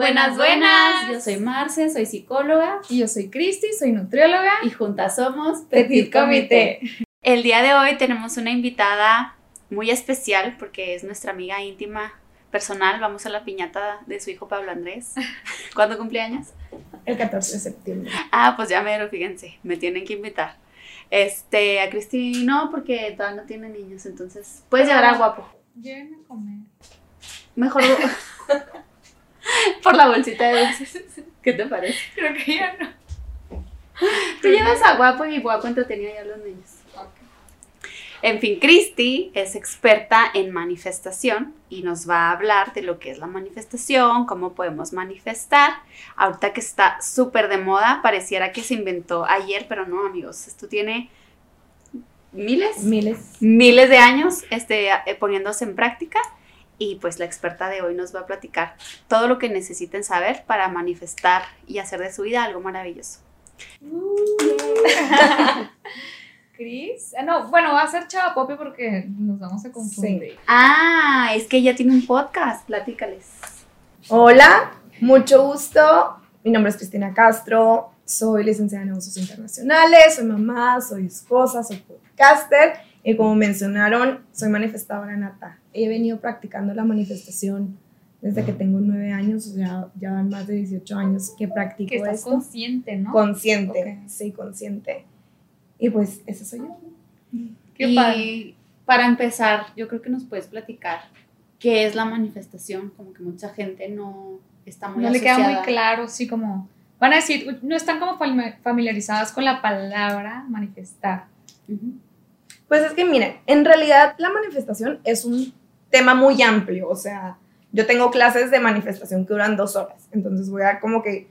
Buenas, buenas. Yo soy Marce, soy psicóloga. Y yo soy Cristi, soy nutrióloga. Y juntas somos Petit Comité. El día de hoy tenemos una invitada muy especial porque es nuestra amiga íntima personal. Vamos a la piñata de su hijo Pablo Andrés. ¿Cuándo cumpleaños? El 14 de septiembre. Ah, pues ya me fíjense, me tienen que invitar. Este, a Cristi no, porque todavía no tiene niños, entonces puedes llegar a guapo. Llévenme a comer. Mejor por la bolsita de dulces. ¿Qué te parece? Creo que ya no. Tú llevas a guapo y guapo entretenía ya a los niños. En fin, Cristi es experta en manifestación y nos va a hablar de lo que es la manifestación, cómo podemos manifestar. Ahorita que está súper de moda, pareciera que se inventó ayer, pero no, amigos. Esto tiene miles, Miles. miles de años este, eh, poniéndose en práctica. Y pues la experta de hoy nos va a platicar todo lo que necesiten saber para manifestar y hacer de su vida algo maravilloso. Cris. Ah, no, bueno, va a ser Chava Popi porque nos vamos a confundir. Ah, es que ella tiene un podcast, platícales. Hola, mucho gusto. Mi nombre es Cristina Castro. Soy licenciada en negocios internacionales, soy mamá, soy esposa, soy podcaster y como mencionaron, soy manifestadora nata. He venido practicando la manifestación desde que tengo nueve años, o sea, ya van más de 18 años que practico Que estás esto. consciente, ¿no? Consciente, Ok. sí, consciente. Y pues, ese soy yo. Qué y padre. para empezar, yo creo que nos puedes platicar qué es la manifestación, como que mucha gente no está muy no le queda asociada. muy claro, sí, como. Van a decir, "Uy, no están como fami- familiarizadas con la palabra manifestar. Ujú. Pues es que miren, en realidad la manifestación es un tema muy amplio, o sea, yo tengo clases de manifestación que duran dos horas, entonces voy a como que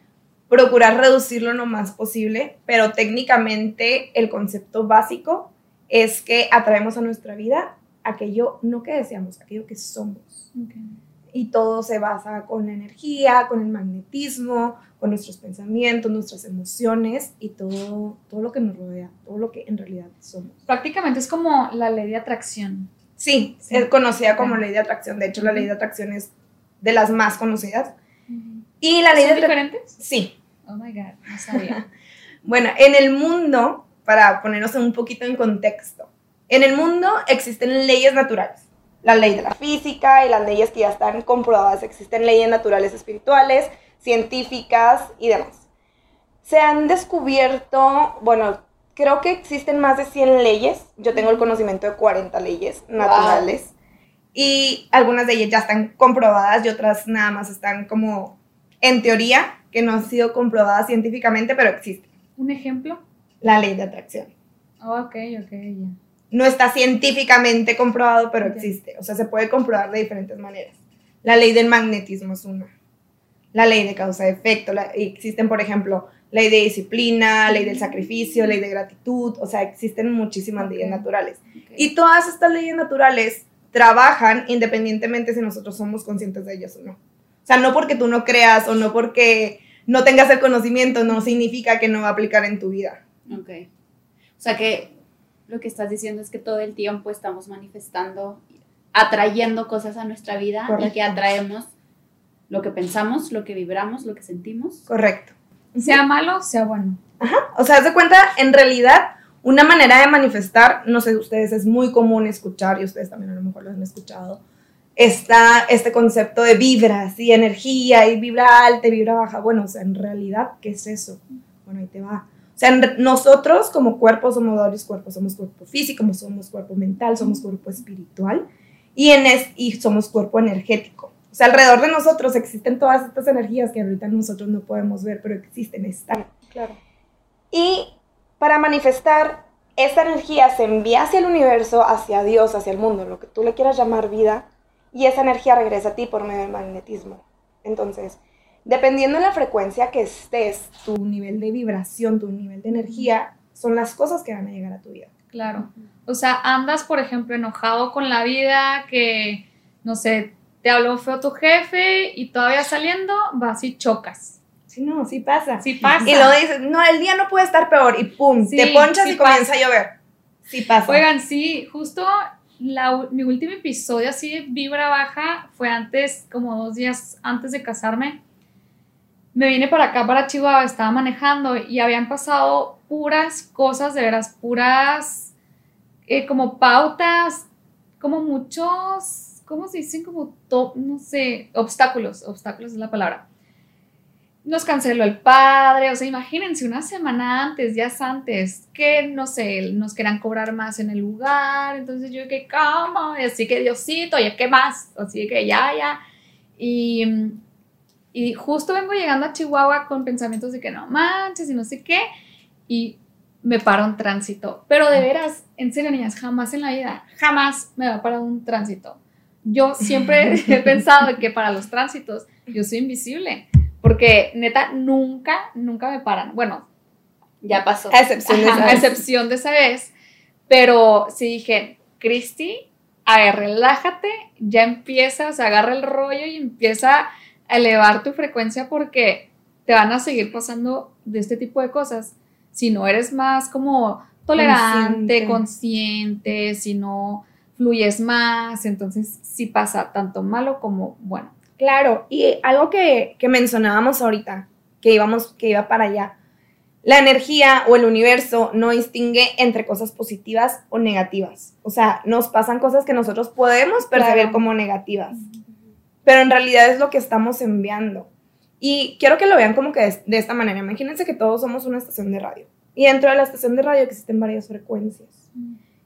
procurar reducirlo lo más posible, pero técnicamente el concepto básico es que atraemos a nuestra vida aquello no que deseamos, aquello que somos. Y todo se basa con la energía, con el magnetismo, con nuestros pensamientos, nuestras emociones y todo, todo lo que nos rodea, todo lo que en realidad somos. Prácticamente es como la ley de atracción. Sí, Sí. es conocida como Ok. ley de atracción. De hecho, la ley de atracción es de las más conocidas. Y la ley de ¿Son atracción... diferentes? Sí. Oh my God, no sabía. Bueno, en el mundo, para ponernos un poquito en contexto, en el mundo existen leyes naturales. La ley de la física y las leyes que ya están comprobadas. Existen leyes naturales espirituales, científicas y demás. Se han descubierto, bueno, creo que existen más de 100 leyes. Yo tengo el conocimiento de 40 leyes naturales. Y algunas de ellas ya están comprobadas y otras nada más están como en teoría, que no han sido comprobadas científicamente, pero existen. ¿Un ejemplo? La ley de atracción. Oh, ok, ok, ya. No está científicamente comprobado, pero existe. O sea, se puede comprobar de diferentes maneras. La ley del magnetismo es una. La ley de causa-efecto. Existen, por ejemplo, ley de disciplina, ley del sacrificio, ley de gratitud. O sea, existen muchísimas Ok. leyes naturales. Y todas estas leyes naturales trabajan independientemente si nosotros somos conscientes de ellas o no. O sea, no porque tú no creas o no porque no tengas el conocimiento, no significa que no va a aplicar en tu vida. Ok. O sea que lo que estás diciendo es que todo el tiempo estamos manifestando, atrayendo cosas a nuestra vida y Correcto. que atraemos lo que pensamos, lo que vibramos, lo que sentimos. Correcto. Sea malo, sea bueno. O sea, haz de cuenta, en realidad, una manera de manifestar, no sé, ustedes es muy común escuchar, y ustedes también a lo mejor lo han escuchado, está este concepto de vibras y energía, y vibra alta y vibra baja. Bueno, o sea, en realidad, ¿qué es eso? Bueno, ahí te va. O sea, nosotros como cuerpo somos varios cuerpos, somos cuerpo físico, somos cuerpo mental, somos cuerpo espiritual, y, en es, y somos cuerpo energético. O sea, alrededor de nosotros existen todas estas energías que ahorita nosotros no podemos ver, pero existen, están. Claro. Y para manifestar, esta energía se envía hacia el universo, hacia Dios, hacia el mundo, lo que tú le quieras llamar vida, y esa energía regresa a ti por medio del magnetismo. Entonces, dependiendo de la frecuencia que estés, tu nivel de vibración, tu nivel de energía, son las cosas que van a llegar a tu vida. Claro. O sea, andas, por ejemplo, enojado con la vida, que, no sé, te habló feo tu jefe y todavía saliendo vas y chocas. Sí, no, sí pasa. Sí pasa. Y luego dices, no, el día no puede estar peor, y pum, Sí, te ponchas sí y comienza a llover. Sí pasa. Oigan, sí, justo la mi último episodio así de vibra baja fue antes, como dos días antes de casarme. me vine para acá, para Chihuahua, estaba manejando y habían pasado puras cosas, de veras, puras eh, como pautas, como muchos, ¿cómo se dicen? Como, to- no sé, obstáculos, obstáculos es la palabra. Nos canceló el padre, o sea, imagínense una semana antes, días antes, que no sé, nos querían cobrar más en el lugar, entonces yo que cómo, y así que Diosito, ya qué más, así que ya, ya. Y, y justo vengo llegando a Chihuahua con pensamientos de que no manches y no sé qué, y me para un tránsito. Pero de veras, en serio, niñas, jamás en la vida, jamás me va a parar un tránsito. Yo siempre he pensado que para los tránsitos yo soy invisible, porque neta, nunca, nunca me paran. Bueno, Ya pasó. A excepción de Ajá, esa a excepción de esa vez. Pero sí dije, Cristi, a ver, relájate, ya empieza, o sea, agarra el rollo y empieza a elevar tu frecuencia porque te van a seguir pasando de este tipo de cosas. Si no eres más como tolerante, Consciente. consciente, si no fluyes más, entonces sí pasa tanto malo como bueno. Claro, y algo que, que mencionábamos ahorita, que íbamos, que iba para allá. La energía o el universo no distingue entre cosas positivas o negativas. O sea, nos pasan cosas que nosotros podemos percibir Claro. como negativas, pero en realidad es lo que estamos enviando. Y quiero que lo vean como que de, de esta manera. Imagínense que todos somos una estación de radio. Y dentro de la estación de radio existen varias frecuencias.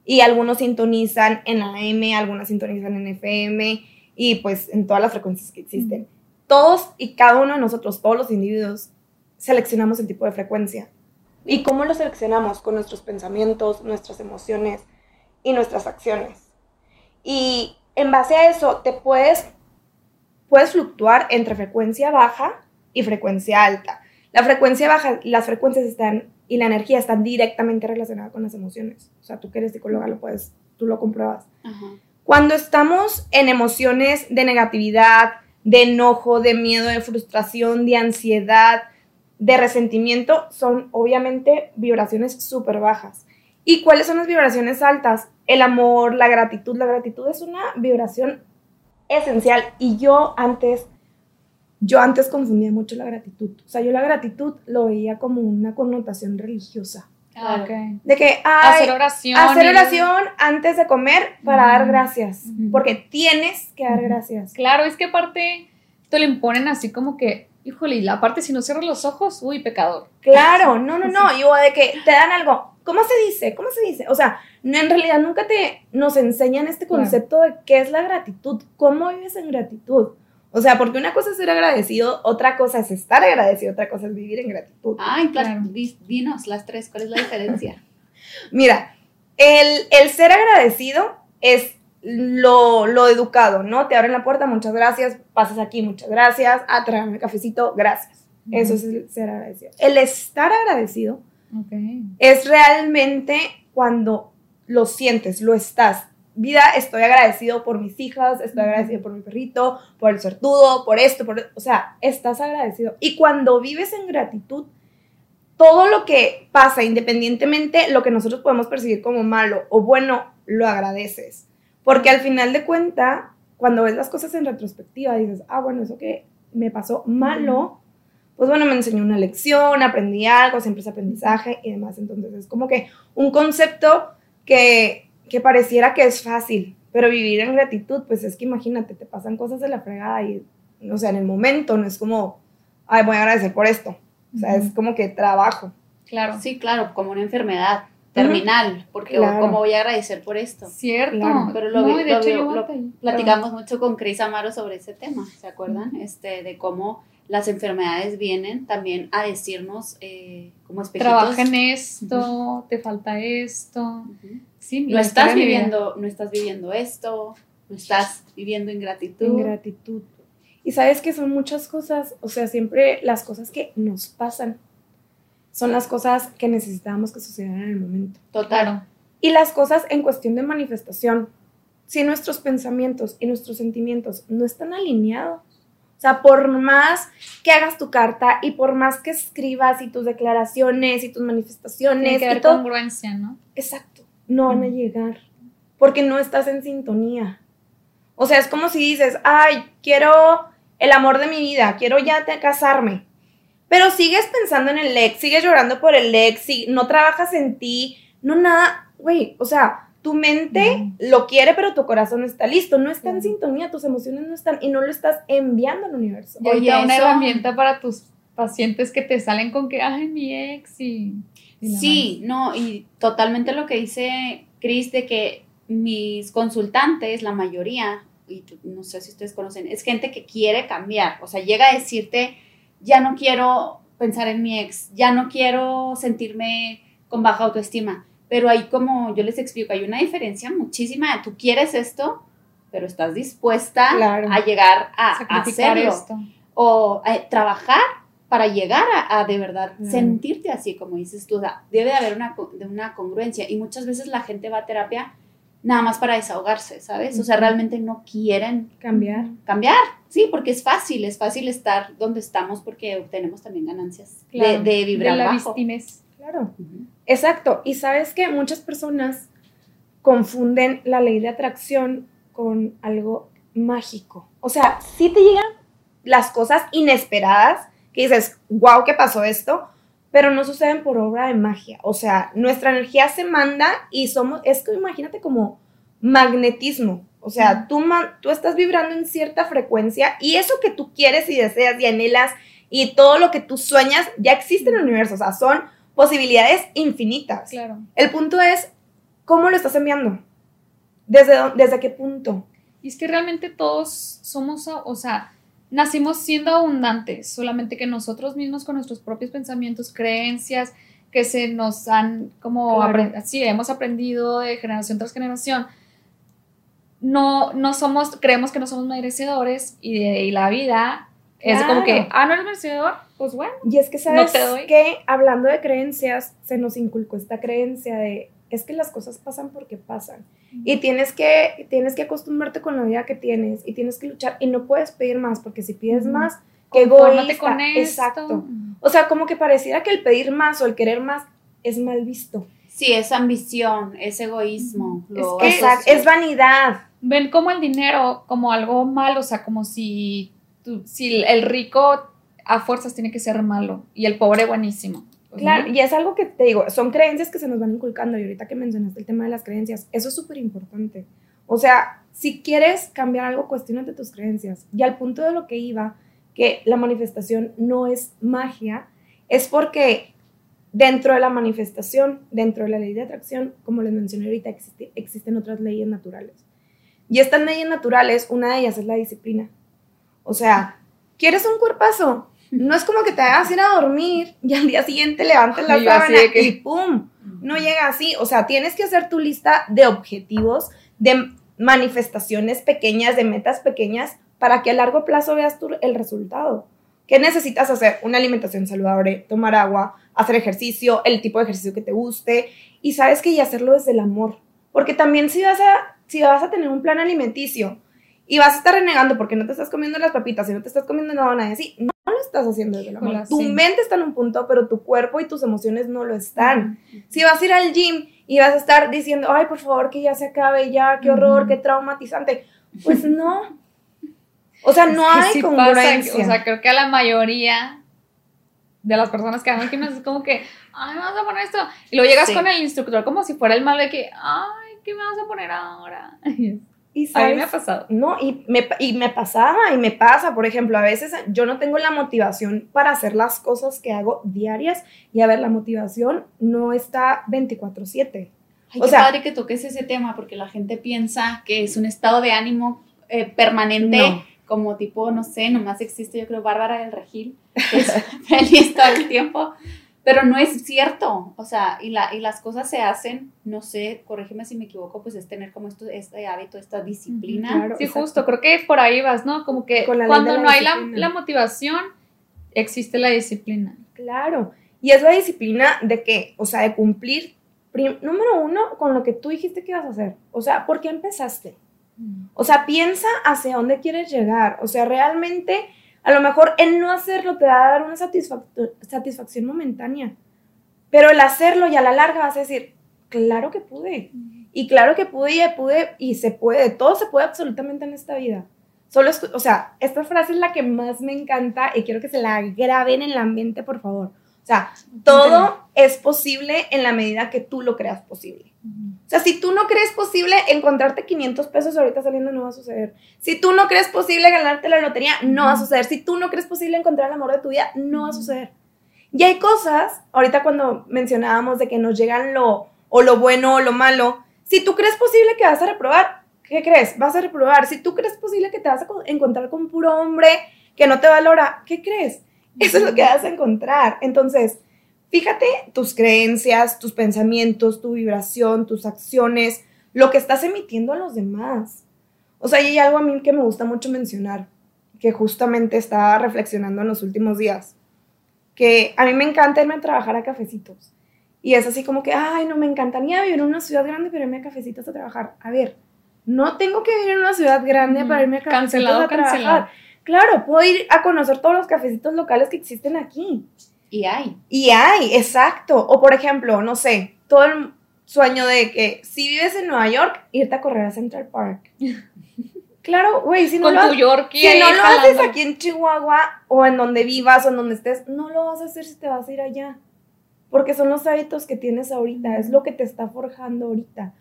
Y algunos sintonizan en AM, algunos sintonizan en FM y pues en todas las frecuencias que existen. Todos y cada uno de nosotros, todos los individuos, seleccionamos el tipo de frecuencia. ¿Y cómo lo seleccionamos? Con nuestros pensamientos, nuestras emociones y nuestras acciones. Y en base a eso te puedes, puedes fluctuar entre frecuencia baja y frecuencia alta. La frecuencia baja, las frecuencias están y la energía están directamente relacionadas con las emociones. O sea, tú que eres psicóloga lo puedes, tú lo compruebas. Ajá. Cuando estamos en emociones de negatividad, de enojo, de miedo, de frustración, de ansiedad, de resentimiento, son obviamente vibraciones súper bajas. ¿Y cuáles son las vibraciones altas? El amor, la gratitud. La gratitud es una vibración esencial. Y yo antes, yo antes confundía mucho la gratitud. O sea, yo la gratitud lo veía como una connotación religiosa. Claro. De que, ay, Hacer oración. hacer oración antes de comer para dar gracias. Porque tienes que dar gracias. Claro, es que aparte te lo imponen así como que, híjole, y la parte si no cierras los ojos, uy, pecador. Claro, no, no, no. Y o de que te dan algo. ¿Cómo se dice? ¿Cómo se dice? O sea, no, en realidad nunca te nos enseñan este Claro. concepto de qué es la gratitud. ¿Cómo vives en gratitud? O sea, porque una cosa es ser agradecido, otra cosa es estar agradecido, otra cosa es vivir en gratitud. Ay, Claro. di- dinos las tres, ¿cuál es la diferencia? Mira, el, el ser agradecido es lo, lo educado, ¿no? Te abren la puerta, muchas gracias, pasas aquí, muchas gracias, ah, tráeme cafecito, gracias. Eso es el ser agradecido. El estar agradecido Ok. es realmente cuando lo sientes, lo estás. Vida, estoy agradecido por mis hijas, estoy agradecido por mi perrito, por el sortudo, por esto, por... O sea, estás agradecido. Y cuando vives en gratitud, todo lo que pasa, independientemente lo que nosotros podemos percibir como malo o bueno, lo agradeces. Porque al final de cuenta, cuando ves las cosas en retrospectiva, dices, ah, bueno, eso que me pasó malo, pues bueno, me enseñó una lección, aprendí algo, siempre es aprendizaje y demás. Entonces es como que un concepto que, que pareciera que es fácil, pero vivir en gratitud, pues es que imagínate, te pasan cosas de la fregada y, o sea, en el momento no es como, ay, voy a agradecer por esto. O sea, es como que trabajo. Claro. Sí, claro, como una enfermedad terminal, porque Claro. ¿cómo voy a agradecer por esto? Cierto. Claro. Pero lo, No, vi- y de lo hecho vi- yo lo batallé. platicamos mucho con Cris Amaro sobre ese tema, ¿se acuerdan? Este, de cómo las enfermedades vienen también a decirnos eh, como espejitos. Trabaja en esto, te falta esto. Sí, No estás viviendo, no estás viviendo esto, no estás viviendo ingratitud. En gratitud. Y sabes que son muchas cosas, o sea, siempre las cosas que nos pasan son las cosas que necesitamos que sucedan en el momento. Total. Y las cosas en cuestión de manifestación, si nuestros pensamientos y nuestros sentimientos no están alineados, o sea, por más que hagas tu carta y por más que escribas y tus declaraciones y tus Tiene manifestaciones que y haber todo, congruencia, ¿no? exacto, no van a llegar porque no estás en sintonía. O sea, es como si dices, ay, quiero el amor de mi vida, quiero ya te casarme. pero sigues pensando en el ex, sigues llorando por el ex, y no trabajas en ti, no nada, güey, o sea, tu mente lo quiere, pero tu corazón no está listo, no está en sintonía, tus emociones no están y no lo estás enviando al universo. Ahorita una herramienta para tus pacientes que te salen con que, ay, mi ex y... sí, no, y totalmente lo que dice Cris de que mis consultantes, la mayoría, y no sé si ustedes conocen, es gente que quiere cambiar, o sea, llega a decirte, ya no quiero pensar en mi ex, ya no quiero sentirme con baja autoestima, pero ahí como yo les explico, hay una diferencia muchísima, tú quieres esto, pero estás dispuesta a llegar a, hacerlo o a trabajar para llegar a, de verdad sentirte así, como dices tú, debe de haber una, de una congruencia y muchas veces la gente va a terapia nada más para desahogarse, ¿sabes? O sea, realmente no quieren cambiar. Cambiar, sí, porque es fácil, es fácil estar donde estamos porque obtenemos también ganancias de, de, vibrar de la bajo. Claro, exacto. Y sabes que muchas personas confunden la ley de atracción con algo mágico. O sea, si te llegan las cosas inesperadas, que dices, wow, ¿qué pasó esto? pero no suceden por obra de magia. O sea, nuestra energía se manda y somos, es que imagínate como magnetismo. O sea, tú, tú estás vibrando en cierta frecuencia y eso que tú quieres y deseas y anhelas y todo lo que tú sueñas ya existe en el universo. O sea, son posibilidades infinitas. Claro. El punto es, ¿cómo lo estás enviando? ¿Desde, desde qué punto? Y es que realmente todos somos, o sea, nacimos siendo abundantes, solamente que nosotros mismos con nuestros propios pensamientos, creencias que se nos han como así hemos aprendido de generación tras generación, no, no somos, creemos que no somos merecedores y, de, la vida es como que, ah, no eres merecedor, pues bueno. Y es que sabes que hablando de creencias, se nos inculcó esta creencia de es que las cosas pasan porque pasan. Y tienes que, tienes que acostumbrarte con la vida que tienes y tienes que luchar y no puedes pedir más porque si pides más, que egoísta. con Exacto. O sea, como que pareciera que el pedir más o el querer más es mal visto. Sí, es ambición, es egoísmo. es, es vanidad. Ven como el dinero como algo malo, o sea, como si, si el rico a fuerzas tiene que ser malo y el pobre buenísimo. Claro, y es algo que te digo, son creencias que se nos van inculcando. Y ahorita que mencionaste el tema de las creencias, eso es súper importante. O sea, si quieres cambiar algo, cuestionate tus creencias. Y al punto de lo que iba, que la manifestación no es magia, es porque dentro de la manifestación, dentro de la ley de atracción, como les mencioné ahorita, existen otras leyes naturales. Y estas leyes naturales, una de ellas es la disciplina. O sea, ¿quieres un cuerpazo? No es como que te hagas ir a dormir y al día siguiente levantes la sábana y ¡pum! No llega así. O sea, tienes que hacer tu lista de objetivos, de manifestaciones pequeñas, de metas pequeñas, para que a largo plazo veas tú el resultado. ¿Qué necesitas hacer? Una alimentación saludable, tomar agua, hacer ejercicio, el tipo de ejercicio que te guste. Y sabes que y hacerlo desde el amor. Porque también si vas a, si vas a tener un plan alimenticio y vas a estar renegando porque no te estás comiendo las papitas y no te estás comiendo nada, y así, no, estás haciendo desde el amor. tu mente está en un punto, pero tu cuerpo y tus emociones no lo están. Si vas a ir al gym y vas a estar diciendo, ay, por favor, que ya se acabe, ya, qué horror, qué traumatizante, pues no. O sea, no hay congruencia. o sea, creo que a la mayoría de las personas que van al gimnasio es como que, ay, me vas a poner esto. Y luego llegas con el instructor como si fuera el mal de que, ay, ¿qué me vas a poner ahora? Y a mí me ha pasado. No, y me, y me pasaba y me pasa, por ejemplo, a veces yo no tengo la motivación para hacer las cosas que hago diarias y a ver, la motivación no está 24/7. Ay, o qué sea, padre que toques ese tema porque la gente piensa que es un estado de ánimo eh, permanente. Como tipo, no sé, nomás existe yo creo Bárbara del Regil, que es feliz todo el tiempo. Pero no es cierto, o sea, y, la, y las cosas se hacen, no sé, corrígeme si me equivoco, pues es tener como esto, este hábito, esta disciplina. sí, justo, creo que por ahí vas, ¿no? Como que cuando no hay la, la, motivación, existe la disciplina. Claro, y es la disciplina de qué, o sea, de cumplir, número uno, con lo que tú dijiste que ibas a hacer, o sea, ¿por qué empezaste? O sea, piensa hacia dónde quieres llegar, o sea, realmente a lo mejor el no hacerlo te va a dar una satisfacción momentánea, pero el hacerlo y a la larga vas a decir, claro que pude. Y claro que pude y pude y se puede, todo se puede absolutamente en esta vida. Solo, o sea, esta frase es la que más me encanta y quiero que se la graben en la mente, por favor. O sea, todo es posible en la medida que tú lo creas posible. O sea, si tú no crees posible encontrarte 500 pesos ahorita saliendo, no va a suceder. Si tú no crees posible ganarte la lotería, no va a suceder. Si tú no crees posible encontrar el amor de tu vida, no va a suceder. Y hay cosas, ahorita cuando mencionábamos de que nos llegan lo, o lo bueno o lo malo, si tú crees posible que vas a reprobar, ¿qué crees? Vas a reprobar. Si tú crees posible que te vas a encontrar con un puro hombre que no te valora, ¿qué crees? Eso es lo que vas a encontrar. Entonces, fíjate tus creencias, tus pensamientos, tu vibración, tus acciones, lo que estás emitiendo a los demás. O sea, hay algo a mí que me gusta mucho mencionar, que justamente estaba reflexionando en los últimos días, que a mí me encanta irme a trabajar a cafecitos. Y es así como que, ay, no me encantaría vivir en una ciudad grande, pero irme a cafecitos a trabajar. A ver, no tengo que vivir en una ciudad grande para irme a cafecitos a trabajar. Claro, puedo ir a conocer todos los cafecitos locales que existen aquí. Y hay. Y hay, exacto. O por ejemplo, no sé, todo el sueño de que si vives en Nueva York, irte a correr a Central Park. Claro, güey, si no, lo, si no lo haces aquí en Chihuahua o en donde vivas o en donde estés, no lo vas a hacer si te vas a ir allá. Porque son los hábitos que tienes ahorita, es lo que te está forjando ahorita.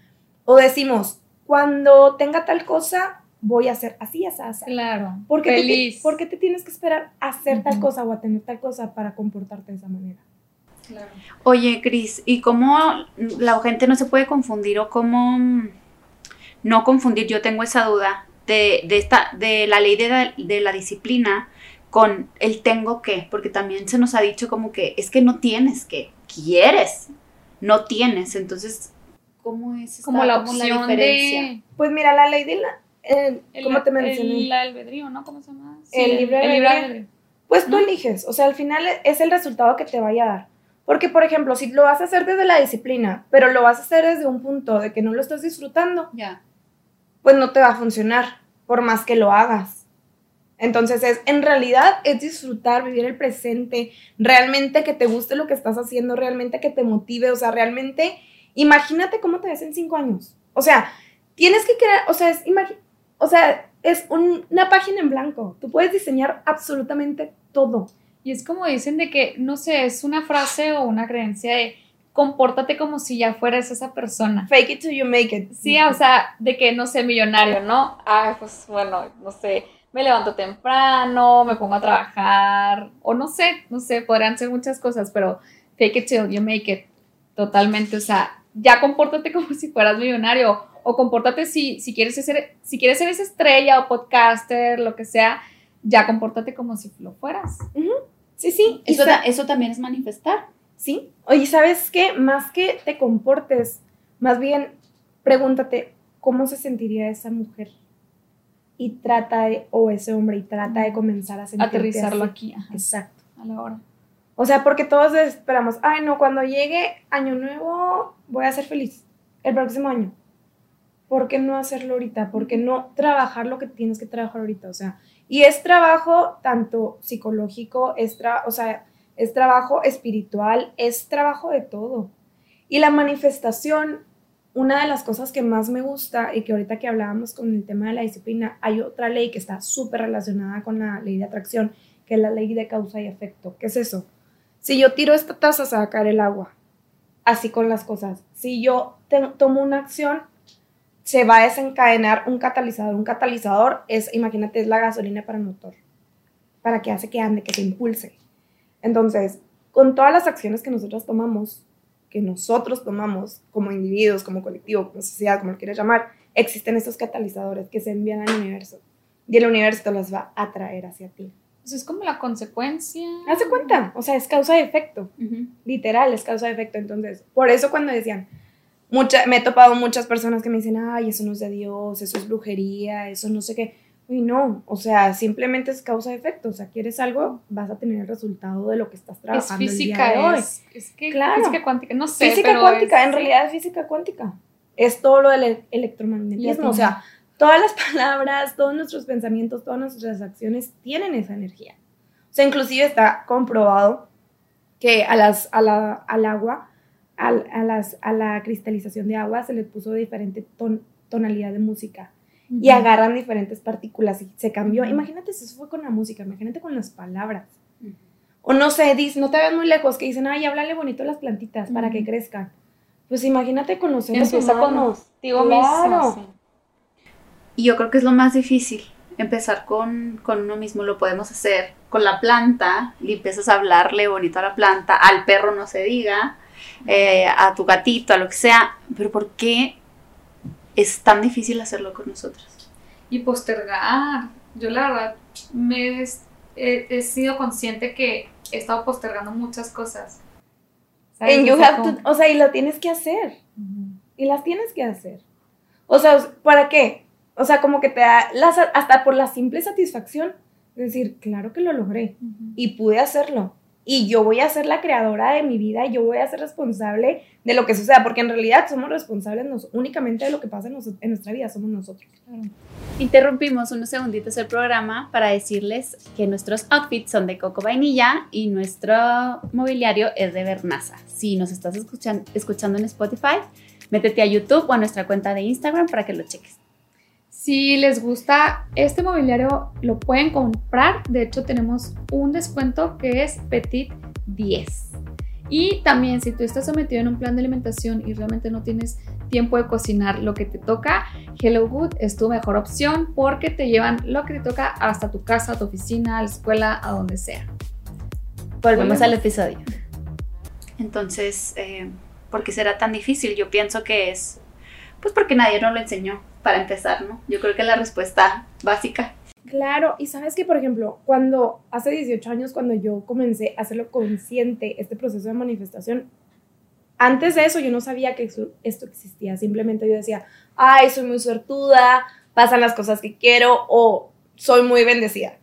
O decimos, cuando tenga tal cosa, voy a hacer así, así, así. Claro. ¿Por qué, Te, ¿por qué te tienes que esperar a hacer tal cosa o a tener tal cosa para comportarte de esa manera? Claro. Oye, Cris, ¿y cómo la gente no se puede confundir o cómo no confundir? Yo tengo esa duda de, de esta, de la ley de la, de la disciplina con el tengo que, porque también se nos ha dicho como que es que no tienes que, quieres, no tienes, entonces, ¿cómo es esta, como la opción de... Pues mira, la ley de la, eh, ¿cómo te mencioné? El albedrío, ¿no? ¿Cómo se llama? el libre albedrío. Pues tú eliges, o sea, al final es el resultado que te vaya a dar. Porque, por ejemplo, si lo vas a hacer desde la disciplina, pero lo vas a hacer desde un punto de que no lo estás disfrutando, ya. pues no te va a funcionar, por más que lo hagas. Entonces, es, en realidad es disfrutar, vivir el presente, realmente que te guste lo que estás haciendo, realmente que te motive, o sea, realmente, imagínate cómo te ves en cinco años. O sea, tienes que crear, o sea, es, o sea, es una página en blanco. Tú puedes diseñar absolutamente todo. Y es como dicen de que, no sé, es una frase o una creencia de compórtate como si ya fueras esa persona. Fake it till you make it. Sí, o sea, de que, no sé, millonario, ¿no? Ay, pues bueno, no sé, me levanto temprano, me pongo a trabajar, o no sé, no sé, podrían ser muchas cosas, pero fake it till you make it, totalmente, o sea, ya compórtate como si fueras millonario o compórtate si, si, quieres ser, si quieres ser esa estrella o podcaster, lo que sea, ya compórtate como si lo fueras. Sí, sí. Eso, eso también es manifestar. Sí. Oye, ¿sabes qué? Más que te comportes, más bien pregúntate cómo se sentiría esa mujer. Y trata de, o ese hombre, y trata de comenzar a sentirte Aterrizarlo aquí. Exacto. A la hora. O sea, porque todos esperamos, ay, no, cuando llegue año nuevo voy a ser feliz. El próximo año. ¿Por qué no hacerlo ahorita? ¿Por qué no trabajar lo que tienes que trabajar ahorita? O sea, y es trabajo tanto psicológico, es o sea, es trabajo espiritual, es trabajo de todo. Y la manifestación, una de las cosas que más me gusta y que ahorita que hablábamos con el tema de la disciplina, hay otra ley que está súper relacionada con la ley de atracción, que es la ley de causa y efecto. ¿Qué es eso? Si yo tiro esta taza, se va a caer el agua. Así con las cosas. Si yo tomo una acción, se va a desencadenar un catalizador. Un catalizador es, imagínate, es la gasolina para el motor, para que hace que ande, que se impulse. Entonces, con todas las acciones que nosotros tomamos, que nosotros tomamos como individuos, como colectivo, como sociedad, como lo quieras llamar, existen estos catalizadores que se envían al universo. Y el universo te los va a traer hacia ti. Eso es como la consecuencia. Hace cuenta, o sea, es causa y efecto. Literal, es causa y efecto. Entonces, por eso cuando decían, me he topado muchas personas que me dicen, ay, eso no es de Dios, eso es brujería, eso no sé qué. Y no, o sea, simplemente es causa de efecto. O sea, quieres algo, vas a tener el resultado de lo que estás trabajando. Es física, el Es, es que física cuántica, no sé. Física cuántica, en realidad es física cuántica. Es todo lo del electromagnetismo. O sea, todas las palabras, todos nuestros pensamientos, todas nuestras acciones tienen esa energía. O sea, inclusive está comprobado que a las, a la, al agua a, las, a la cristalización de agua se le puso diferente tonalidad de música. y agarran diferentes partículas y se cambió. Imagínate si eso fue con la música, imagínate con las palabras. O no sé, dice, no te veas muy lejos, que dicen, ay, háblale bonito a las plantitas para que crezcan. Pues imagínate con los seres Empieza con humanos. Digo, Claro. mismo, Y yo creo que es lo más difícil, empezar con, con uno mismo, lo podemos hacer con la planta, y empiezas a hablarle bonito a la planta, al perro no se diga, eh, a tu gatito, a lo que sea, pero ¿por qué es tan difícil hacerlo con nosotros? y postergar. Yo la verdad me he, he- he sido consciente que he estado postergando muchas cosas. ¿sabes? And O you have to- o sea, y lo tienes que hacer. Y las tienes que hacer. O sea, ¿para qué? O sea, como que te da, hasta por la simple satisfacción, de decir, claro que lo logré y pude hacerlo. Y yo voy a ser la creadora de mi vida y yo voy a ser responsable de lo que suceda, porque en realidad somos responsables únicamente de lo que pasa en, nuestra vida, somos nosotros. Interrumpimos unos segunditos el programa para decirles que nuestros outfits son de Coco Vainilla y nuestro mobiliario es de Bernaza. Si nos estás escuchan- escuchando en Spotify, métete a YouTube o a nuestra cuenta de Instagram para que lo cheques. Si les gusta este mobiliario, lo pueden comprar. De hecho, tenemos un descuento que es Petit 10. Y también, si tú estás sometido en un plan de alimentación y realmente no tienes tiempo de cocinar lo que te toca, Hello Good es tu mejor opción porque te llevan lo que te toca hasta tu casa, a tu oficina, a la escuela, a donde sea. Volvemos Volvemos. al episodio. Entonces, eh, ¿por qué será tan difícil? Yo pienso que es, pues porque nadie nos lo enseñó, para empezar, ¿no? Yo creo que la respuesta básica. Claro, y sabes que, por ejemplo, cuando hace 18 años, cuando yo comencé a hacerlo consciente, este proceso de manifestación, antes de eso yo no sabía que esto existía, simplemente yo decía, ay, soy muy suertuda, pasan las cosas que quiero o soy muy bendecida.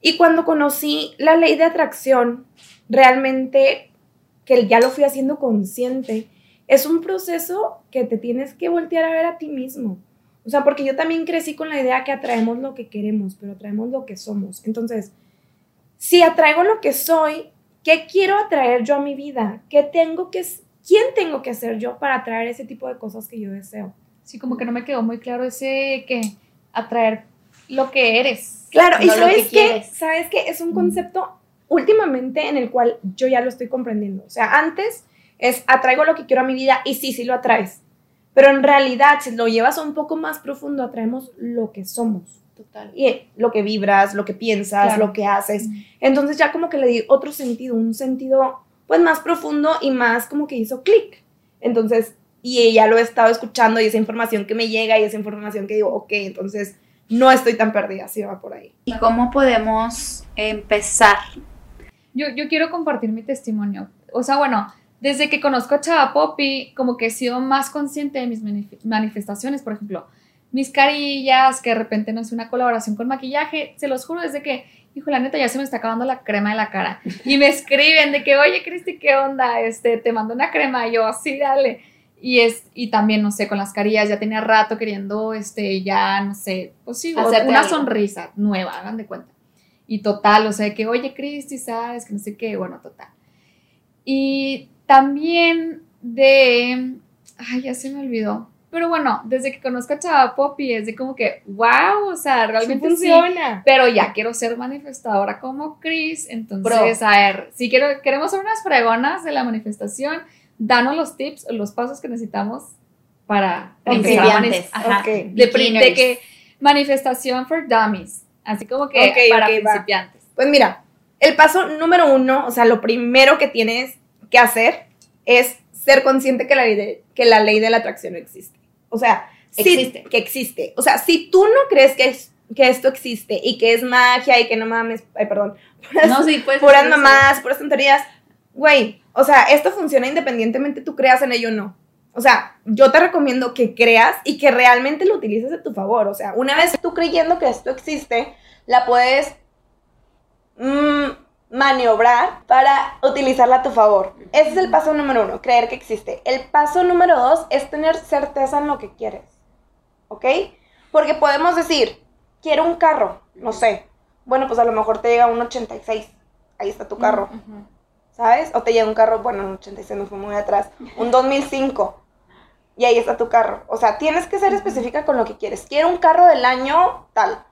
Y cuando conocí la ley de atracción, realmente que ya lo fui haciendo consciente, es un proceso que te tienes que voltear a ver a ti mismo. O sea, porque yo también crecí con la idea que atraemos lo que queremos, pero atraemos lo que somos. Entonces, si atraigo lo que soy, ¿qué quiero atraer yo a mi vida? ¿Qué tengo que, quién tengo que ser yo para atraer ese tipo de cosas que yo deseo? Sí, como que no me quedó muy claro ese que atraer lo que eres. Claro, y No sabes que quieres. sabes qué, es un concepto últimamente en el cual yo ya lo estoy comprendiendo. O sea, antes es atraigo lo que quiero a mi vida y sí, sí lo atraes. Pero en realidad, si lo llevas a un poco más profundo, atraemos lo que somos. Total. y eh, lo que vibras, lo que piensas, Claro. lo que haces. Entonces ya como que le di otro sentido, un sentido pues más profundo y más como que hizo clic. Entonces, y ella lo he estado escuchando y esa información que me llega y esa información que digo, ok, entonces no estoy tan perdida, si va por ahí. ¿Y cómo podemos empezar? Yo, yo quiero compartir mi testimonio. O sea, bueno, desde que conozco a Chava Poppy, como que he sido más consciente de mis manif- manifestaciones. Por ejemplo, mis carillas, que de repente no es una colaboración con maquillaje. Se los juro, desde que, hijo, la neta, ya se me está acabando la crema de la cara. Y me escriben de que, oye, Cristi, ¿qué onda? Este, te mando una crema. Y yo, sí, dale. Y, es, y también, no sé, con las carillas, ya tenía rato queriendo, este, ya, no sé, pues sí, Hacerte una algo. sonrisa nueva, hagan de cuenta. Y total, o sea, que, oye, Cristi, ¿sabes? Que no sé qué, bueno, total. Y también de, ay, ya se me olvidó. Pero bueno, desde que conozco a Chava Poppy es de como que, wow, o sea, realmente sí. funciona. Pero ya quiero ser manifestadora como Chris. Entonces, Pro. a ver, si quiero, queremos ser unas fregonas de la manifestación, danos los tips o los pasos que necesitamos para empezar a. De, que manifestación for dummies. Así como que Ok, para va. principiantes. Pues mira, el paso número uno, o sea, lo primero que tienes que hacer es ser consciente que la ley de, que la, ley de la atracción existe. O sea, Existe. que existe. O sea, si tú no crees que, es- que esto existe y que es magia y que no mames, ay, perdón, puras, No, sí, pues. puras mamás, puras tonterías, güey, o sea, esto funciona independientemente tú creas en ello o no. O sea, yo te recomiendo que creas y que realmente lo utilices a tu favor. O sea, una vez tú creyendo que esto existe, la puedes mm, maniobrar para utilizarla a tu favor. Ese es el paso número uno, creer que existe. El paso número dos es tener certeza en lo que quieres. ¿Ok? Porque podemos decir, quiero un carro, no sé. Bueno, pues a lo mejor te llega un 86. Ahí está tu carro. ¿sabes? O te llega un carro, bueno, un 86 no fue muy atrás, un 2005. y ahí está tu carro. O sea, tienes que ser específica con lo que quieres. Quiero un carro del año tal.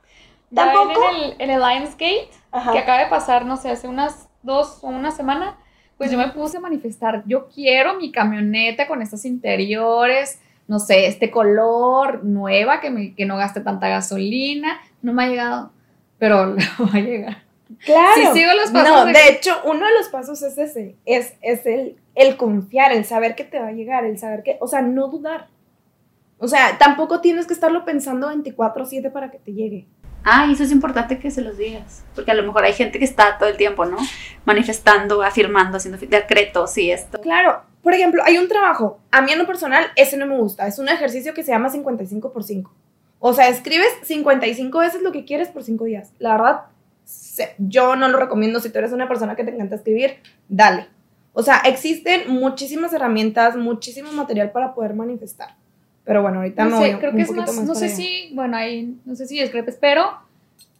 Tampoco. En el, en el Lionsgate, Ajá. que acaba de pasar, no sé, hace unas dos o una semana, pues yo me puse a manifestar. Yo quiero mi camioneta con estos interiores, no sé, este color, nueva, que, me, que no gaste tanta gasolina. No me ha llegado, pero le va a llegar. Claro. Sí, sigo los pasos No, de- de hecho, uno de los pasos es ese, es, es el, el confiar, el saber que te va a llegar, el saber que, o sea, no dudar. O sea, tampoco tienes que estarlo pensando 24/7 para que te llegue. Ah, eso es importante que se los digas, porque a lo mejor hay gente que está todo el tiempo, ¿no? Manifestando, afirmando, haciendo decretos y esto. Claro, por ejemplo, hay un trabajo, a mí en lo personal, ese no me gusta, es un ejercicio que se llama 55 por 5. O sea, escribes 55 veces lo que quieres por 5 días. La verdad, yo no lo recomiendo si tú eres una persona que te encanta escribir, dale. O sea, existen muchísimas herramientas, muchísimo material para poder manifestar. Pero bueno, ahorita No me sé, creo que es más, no sé allá. si, bueno, ahí, no sé si discrepes, pero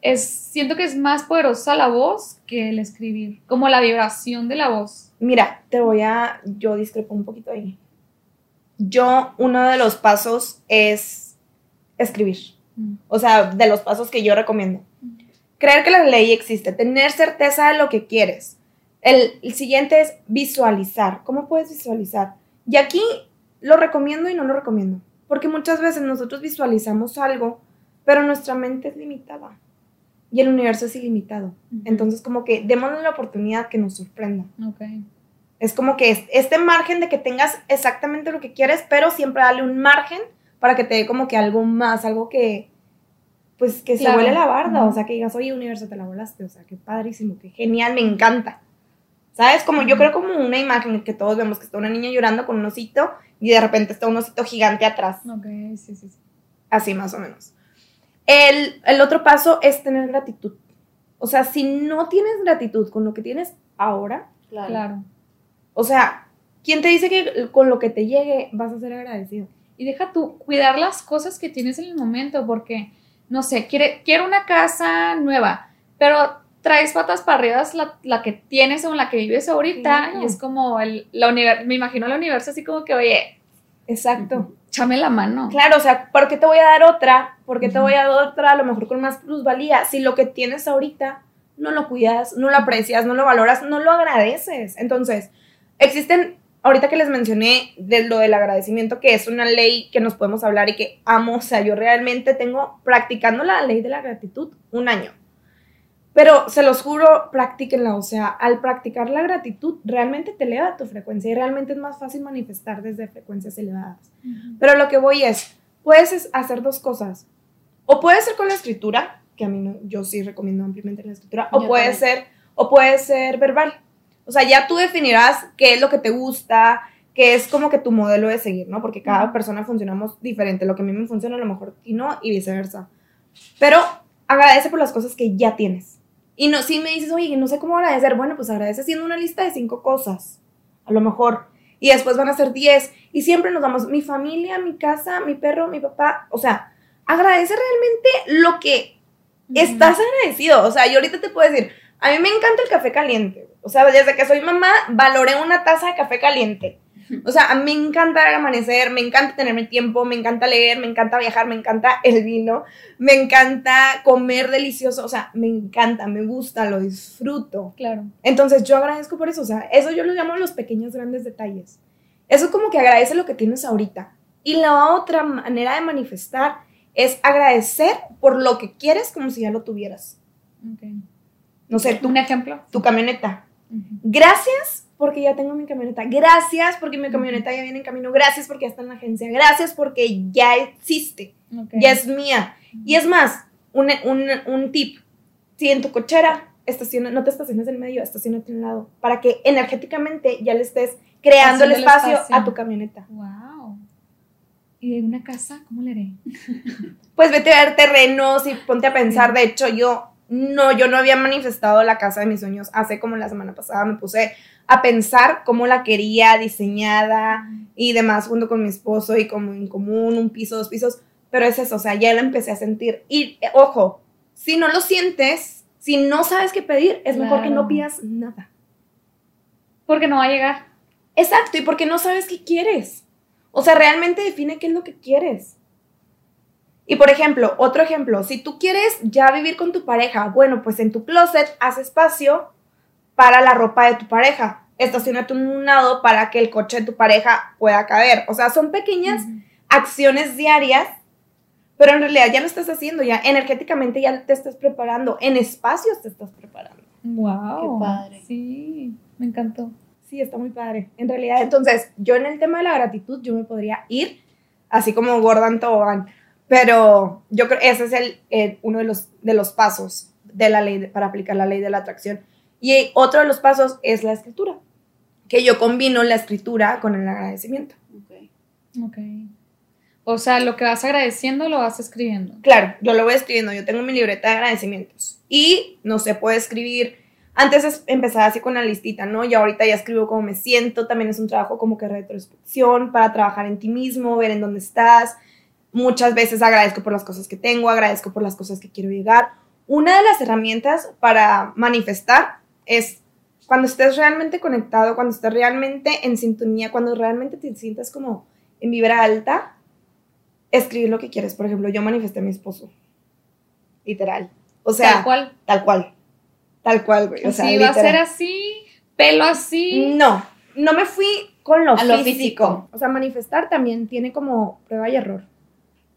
es, siento que es más poderosa la voz que el escribir, como la vibración de la voz. Mira, te voy a, yo discrepo un poquito ahí. Yo, uno de los pasos es escribir. Mm. O sea, de los pasos que yo recomiendo. Creer que la ley existe, tener certeza de lo que quieres. El, el siguiente es visualizar. ¿Cómo puedes visualizar? Y aquí lo recomiendo y no lo recomiendo. Porque muchas veces nosotros visualizamos algo, pero nuestra mente es limitada. Y el universo es ilimitado. Entonces, como que démosle la oportunidad que nos sorprenda. Ok. Es como que es- este margen de que tengas exactamente lo que quieres, pero siempre dale un margen para que te dé como que algo más, algo que, pues, que Claro. se huele la barda. O sea, que digas, oye, universo, te la volaste. O sea, qué padrísimo, qué genial, me encanta. ¿Sabes? Como yo creo como una imagen que todos vemos que está una niña llorando con un osito y de repente está un osito gigante atrás. Ok, sí, sí, sí. Así más o menos. El, el otro paso es tener gratitud. O sea, si no tienes gratitud con lo que tienes ahora, Claro. o sea, ¿quién te dice que con lo que te llegue vas a ser agradecido? Y deja tú cuidar las cosas que tienes en el momento, porque, no sé, quiere, quiero una casa nueva, pero traes patas para arriba la, la que tienes o la que vives ahorita, Claro. y es como, el, la me imagino el universo así como que, oye, Exacto. échame la mano. Claro, o sea, ¿por qué te voy a dar otra? ¿Por qué te voy a dar otra a lo mejor con más plusvalía? Si lo que tienes ahorita no lo cuidas, no lo aprecias, no lo valoras, no lo agradeces. Entonces, existen, ahorita que les mencioné de lo del agradecimiento, que es una ley que nos podemos hablar y que amo, o sea, yo realmente tengo practicando la ley de la gratitud un año. Pero se los juro, practíquenla. O sea, al practicar la gratitud, realmente te eleva tu frecuencia y realmente es más fácil manifestar desde frecuencias elevadas. Pero lo que voy es, puedes es- hacer dos cosas. O puede ser con la escritura, que a mí no, yo sí recomiendo ampliamente la escritura, o Yo puede también. ser, o puede ser verbal. O sea, ya tú definirás qué es lo que te gusta, qué es como que tu modelo de seguir, ¿no? Porque cada persona funcionamos diferente. Lo que a mí me funciona a lo mejor y no, y viceversa. Pero agradece por las cosas que ya tienes. Y no, si me dices, oye, no sé cómo agradecer, bueno, pues agradece haciendo una lista de cinco cosas, a lo mejor. Y después van a ser diez. Y siempre nos damos mi familia, mi casa, mi perro, mi papá. O sea, agradece realmente lo que estás agradecido. O sea, yo ahorita te puedo decir, a mí me encanta el café caliente. O sea, desde que soy mamá, valoré una taza de café caliente. O sea, a mí me encanta amanecer, me encanta tener mi tiempo, me encanta leer, me encanta viajar, me encanta el vino, me encanta comer delicioso. O sea, me encanta, me gusta, lo disfruto. Claro. Entonces yo agradezco por eso, o sea, eso yo lo llamo los pequeños grandes detalles. Eso es como que agradece lo que tienes ahorita. Y la otra manera de manifestar es agradecer por lo que quieres como si ya lo tuvieras. Ok. No sé, tu, Un ejemplo. tu camioneta. Gracias porque ya tengo mi camioneta. Gracias porque mi camioneta ya viene en camino. Gracias porque ya está en la agencia. Gracias porque ya existe. Ok. Ya es mía. Y es más, un, un, un tip. Si en tu cochera estaciona, no te estaciones en medio, estacionate en un lado. Para que energéticamente ya le estés creando el espacio. a tu camioneta. Wow. ¿Y de una casa? ¿Cómo le haré? Pues vete a ver terrenos y ponte a pensar. De hecho, yo no, yo no había manifestado la casa de mis sueños. Hace como la semana pasada me puse a pensar cómo la quería diseñada y demás junto con mi esposo y como en común, un piso, dos pisos. Pero es eso, o sea, ya lo empecé a sentir. Y eh, ojo, si no lo sientes, si no sabes qué pedir, es mejor que no pidas nada. Porque no va a llegar. Exacto, y porque no sabes qué quieres. O sea, realmente define qué es lo que quieres. Y por ejemplo, otro ejemplo, si tú quieres ya vivir con tu pareja, bueno, pues en tu closet haz espacio para la ropa de tu pareja. Estacionate un lado para que el coche de tu pareja pueda caber. O sea, son pequeñas acciones diarias, pero en realidad ya lo estás haciendo, ya energéticamente ya te estás preparando, en espacios te estás preparando. Wow. Qué padre. Sí, me encantó. Sí, está muy padre. En realidad, entonces, yo en el tema de la gratitud, yo me podría ir así como Gordon Tobogán, pero yo creo ese es el, eh, uno de los, de los pasos de la ley, de- para aplicar la ley de la atracción. Y otro de los pasos es la escritura, que yo combino la escritura con el agradecimiento. Ok. Ok. O sea, lo que vas agradeciendo lo vas escribiendo. Claro, yo lo voy escribiendo, yo tengo mi libreta de agradecimientos. Y, no sé, puedo escribir, antes es- empezaba así con la listita, ¿no? Y ahorita ya escribo cómo me siento, también es un trabajo como que retrospección para trabajar en ti mismo, ver en dónde estás. Muchas veces agradezco por las cosas que tengo, agradezco por las cosas que quiero llegar. Una de las herramientas para manifestar es cuando estés realmente conectado, cuando estés realmente en sintonía, cuando realmente te sientas como en vibra alta, escribir lo que quieres. Por ejemplo, yo manifesté a mi esposo. Literal. O sea, Tal cual. Tal cual. Tal cual, güey. O sea, sí, va a literal. ser así, pelo así. No, no me fui con lo, A lo físico. O sea, manifestar también tiene como prueba y error.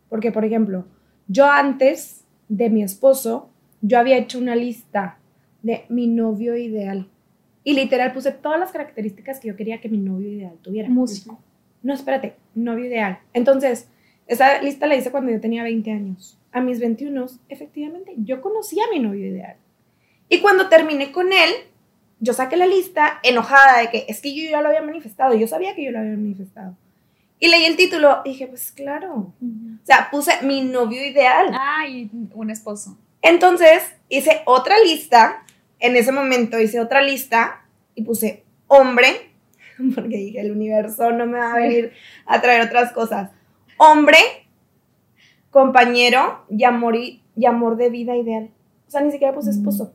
Porque, por ejemplo, yo antes de mi esposo, yo había hecho una lista de mi novio ideal. Y literal puse todas las características que yo quería que mi novio ideal tuviera. Músico. No, espérate, novio ideal. Entonces, esa lista la hice cuando yo tenía 20 años. A mis 21, efectivamente, yo conocí a mi novio ideal. Y cuando terminé con él, yo saqué la lista enojada de que es que yo ya lo había manifestado, yo sabía que yo lo había manifestado. Y leí el título y dije, pues claro. O sea, puse mi novio ideal. Ah, y un esposo. Entonces hice otra lista, en ese momento hice otra lista y puse hombre, porque dije, el universo no me va a venir a traer otras cosas. Hombre, compañero y amor, y, y amor de vida ideal. O sea, ni siquiera puse Mm. esposo,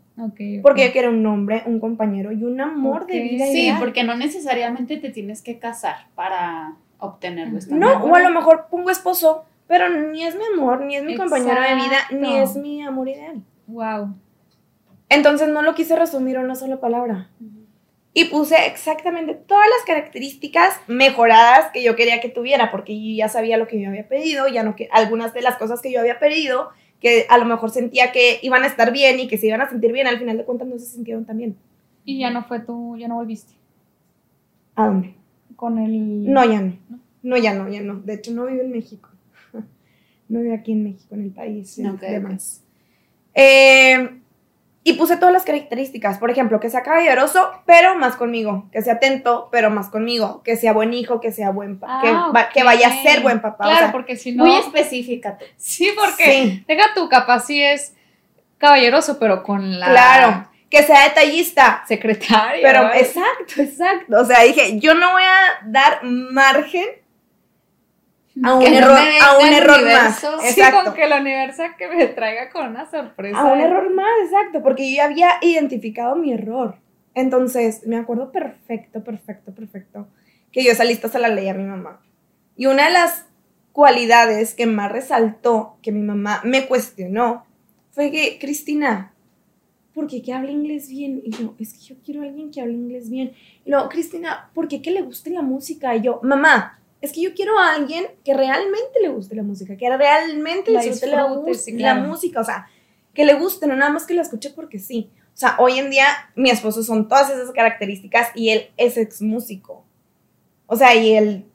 porque yo quiero un hombre, un compañero y un amor de vida Sí, ideal. porque no necesariamente te tienes que casar para obtenerlo. está No, o a lo bueno. mejor pongo esposo, pero ni es mi amor, ni es mi compañero de vida, ni es mi amor ideal. Wow. Entonces no lo quise resumir en una sola palabra. Y puse exactamente todas las características mejoradas que yo quería que tuviera, porque yo ya sabía lo que yo había pedido, ya no que algunas de las cosas que yo había pedido, que a lo mejor sentía que iban a estar bien y que se iban a sentir bien, al final de cuentas no se sintieron tan bien. Y ya no fue tú, ya no volviste ¿A dónde? con el... No, ya no. No, ya no, ya no. De hecho, no vivo en México. No vivo aquí en México, en el país. y Ok, demás. Eh, y puse todas las características. Por ejemplo, que sea caballeroso, pero más conmigo. Que sea atento, pero más conmigo. Que sea buen hijo, que sea buen papá. que, Ah, va- que vaya a ser buen papá. o Claro, sea, porque si no... Muy específica. Sí, porque Sí. deja tu capaz si es caballeroso, pero con la Claro. Que sea detallista. secretaria. Pero exacto, exacto. O sea, dije, yo no voy a dar margen a un Que no error, venga a un error más. universo. Sí, Exacto. con que el universo que me traiga con una sorpresa. A un error más, exacto, porque yo ya había identificado mi error. Entonces, me acuerdo perfecto, perfecto, perfecto, que yo esa lista se la leí a mi mamá. Y una de las cualidades que más resaltó, que mi mamá me cuestionó, fue que, Cristina, ¿por qué que habla inglés bien? Y yo, es que yo quiero a alguien que hable inglés bien. Y luego, Cristina, ¿por qué que le guste la música? Y yo, mamá, es que yo quiero a alguien que realmente le guste la música, que realmente La disfrute la, música, o sea, que le guste, no nada más que la escuche porque sí. O sea, hoy en día mi esposo son todas esas características y él es ex músico. O sea, y él,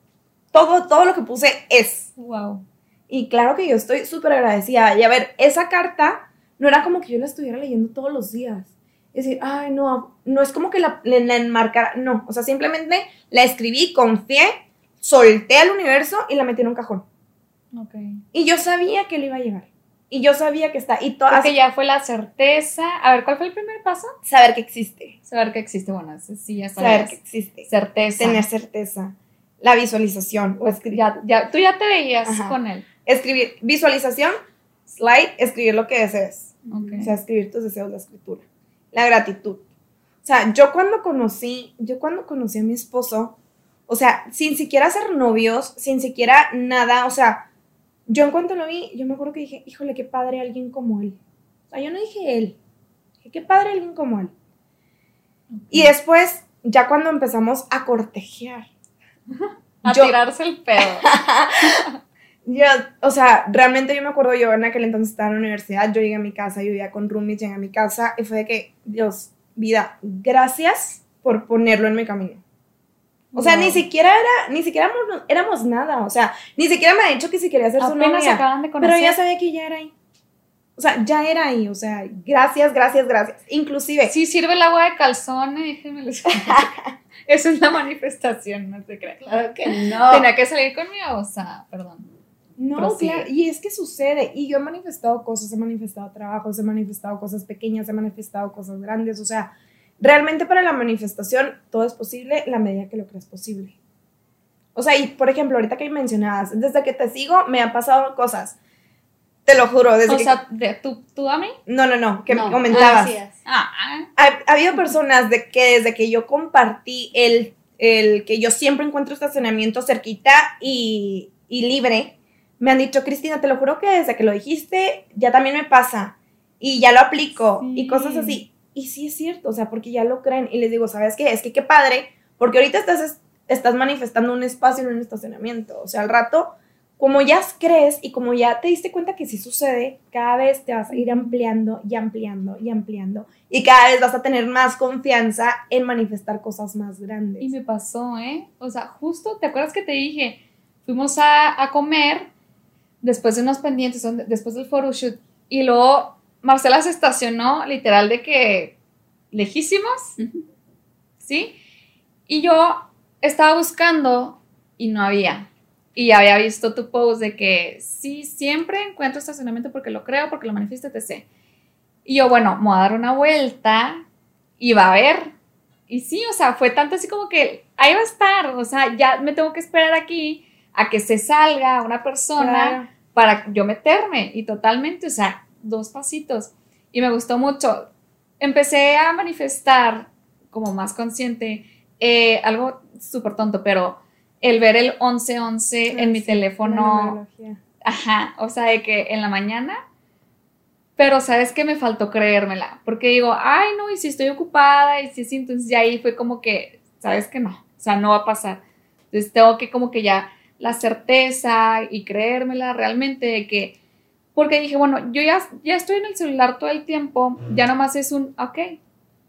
todo, todo lo que puse es. Wow. Y claro que yo estoy súper agradecida. Y a ver, esa carta no era como que yo la estuviera leyendo todos los días. Es decir, ay, no, no es como que la, la, la enmarcara, no. O sea, simplemente la escribí, confié, solté al universo y la metí en un cajón. Ok. Y yo sabía que le iba a llegar. Y yo sabía que está. Y todas. Porque ya fue la certeza. A ver, ¿cuál fue el primer paso? Saber que existe. Saber que existe. Bueno, sí, ya Saber sabes. que existe. Certeza. Tener certeza. La visualización. O escribir. Ya, ya, tú ya te veías Ajá. con él. Escribir. Visualización. Slide. Escribir lo que desees. Ok. O sea, escribir tus deseos, la escritura. La gratitud. O sea, yo cuando conocí, yo cuando conocí a mi esposo, O sea, sin siquiera ser novios, sin siquiera nada, o sea, yo en cuanto lo vi, yo me acuerdo que dije, híjole, qué padre alguien como él. O sea, yo no dije él, dije, qué padre alguien como él. Y después, ya cuando empezamos a cortejear, A Yo- tirarse el pedo. yo, o sea, realmente yo me acuerdo, yo en aquel entonces estaba en la universidad, yo llegué a mi casa, yo vivía con roomies, llegué a mi casa y fue de que, Dios, vida, gracias por ponerlo en mi camino. O sea, Wow. ni siquiera era, ni siquiera éramos, éramos nada, o sea, ni siquiera me ha dicho que si quería ser su novia, acaban de pero conocer. ya sabía que ya era ahí. O sea, ya era ahí, o sea, gracias, gracias, gracias. Inclusive, Sí sirve el agua de calzón, eh, déjenme les Eso es la manifestación, no se crean. Claro que no. Tenía que salir conmigo, o sea, perdón. No, Prosigue. claro, y es que sucede, y yo he manifestado cosas, he manifestado trabajos, he manifestado cosas pequeñas, he manifestado cosas grandes, o sea, realmente para la manifestación todo es posible en la medida que lo creas posible. O sea, y por ejemplo, ahorita que mencionabas, desde que te sigo me han pasado cosas, te lo juro, desde O que... sea, de, ¿tú, ¿tú a mí? no, no, no, que No. me comentabas. Ah, así. Ah, ha, ha habido personas de que desde que yo compartí el, el que yo siempre encuentro estacionamiento cerquita y, y libre, me han dicho, Cristina, te lo juro que desde que lo dijiste ya también me pasa y ya lo aplico Sí. y cosas así. Y sí es cierto, o sea, porque ya lo creen y les digo, ¿sabes qué? Es que qué padre, porque ahorita estás, estás manifestando un espacio en un estacionamiento, o sea, al rato, como ya crees y como ya te diste cuenta que sí sucede, cada vez te vas a ir ampliando y ampliando y ampliando y cada vez vas a tener más confianza en manifestar cosas más grandes. y me pasó, ¿eh? O sea, justo, ¿te acuerdas que te dije? Fuimos a, a comer después de unos pendientes, después del photoshoot, y luego Marcela se estacionó literal de que lejísimos. ¿sí? Y yo estaba buscando y no había. Y ya había visto tu post de que sí, siempre encuentro estacionamiento porque lo creo, porque lo manifiesto, etc. Y yo, bueno, me voy a dar una vuelta y va a ver. Y sí, o sea, fue tanto así como que ahí va a estar, o sea, ya me tengo que esperar aquí a que se salga una persona Claro. para yo meterme y totalmente, o sea, dos pasitos. Y me gustó mucho. Empecé a manifestar como más consciente eh, algo súper tonto, pero el ver el 1111 en Ah, mi sí, teléfono, ajá, o sea, de que en la mañana, pero sabes que me faltó creérmela, porque digo, ay, no, y si estoy ocupada, y si sí, entonces ya ahí fue como que, sabes que no, o sea, no va a pasar. Entonces tengo que como que ya la certeza y creérmela realmente de que, porque dije, bueno, yo ya, ya estoy en el celular todo el tiempo, ya nomás es un, ok,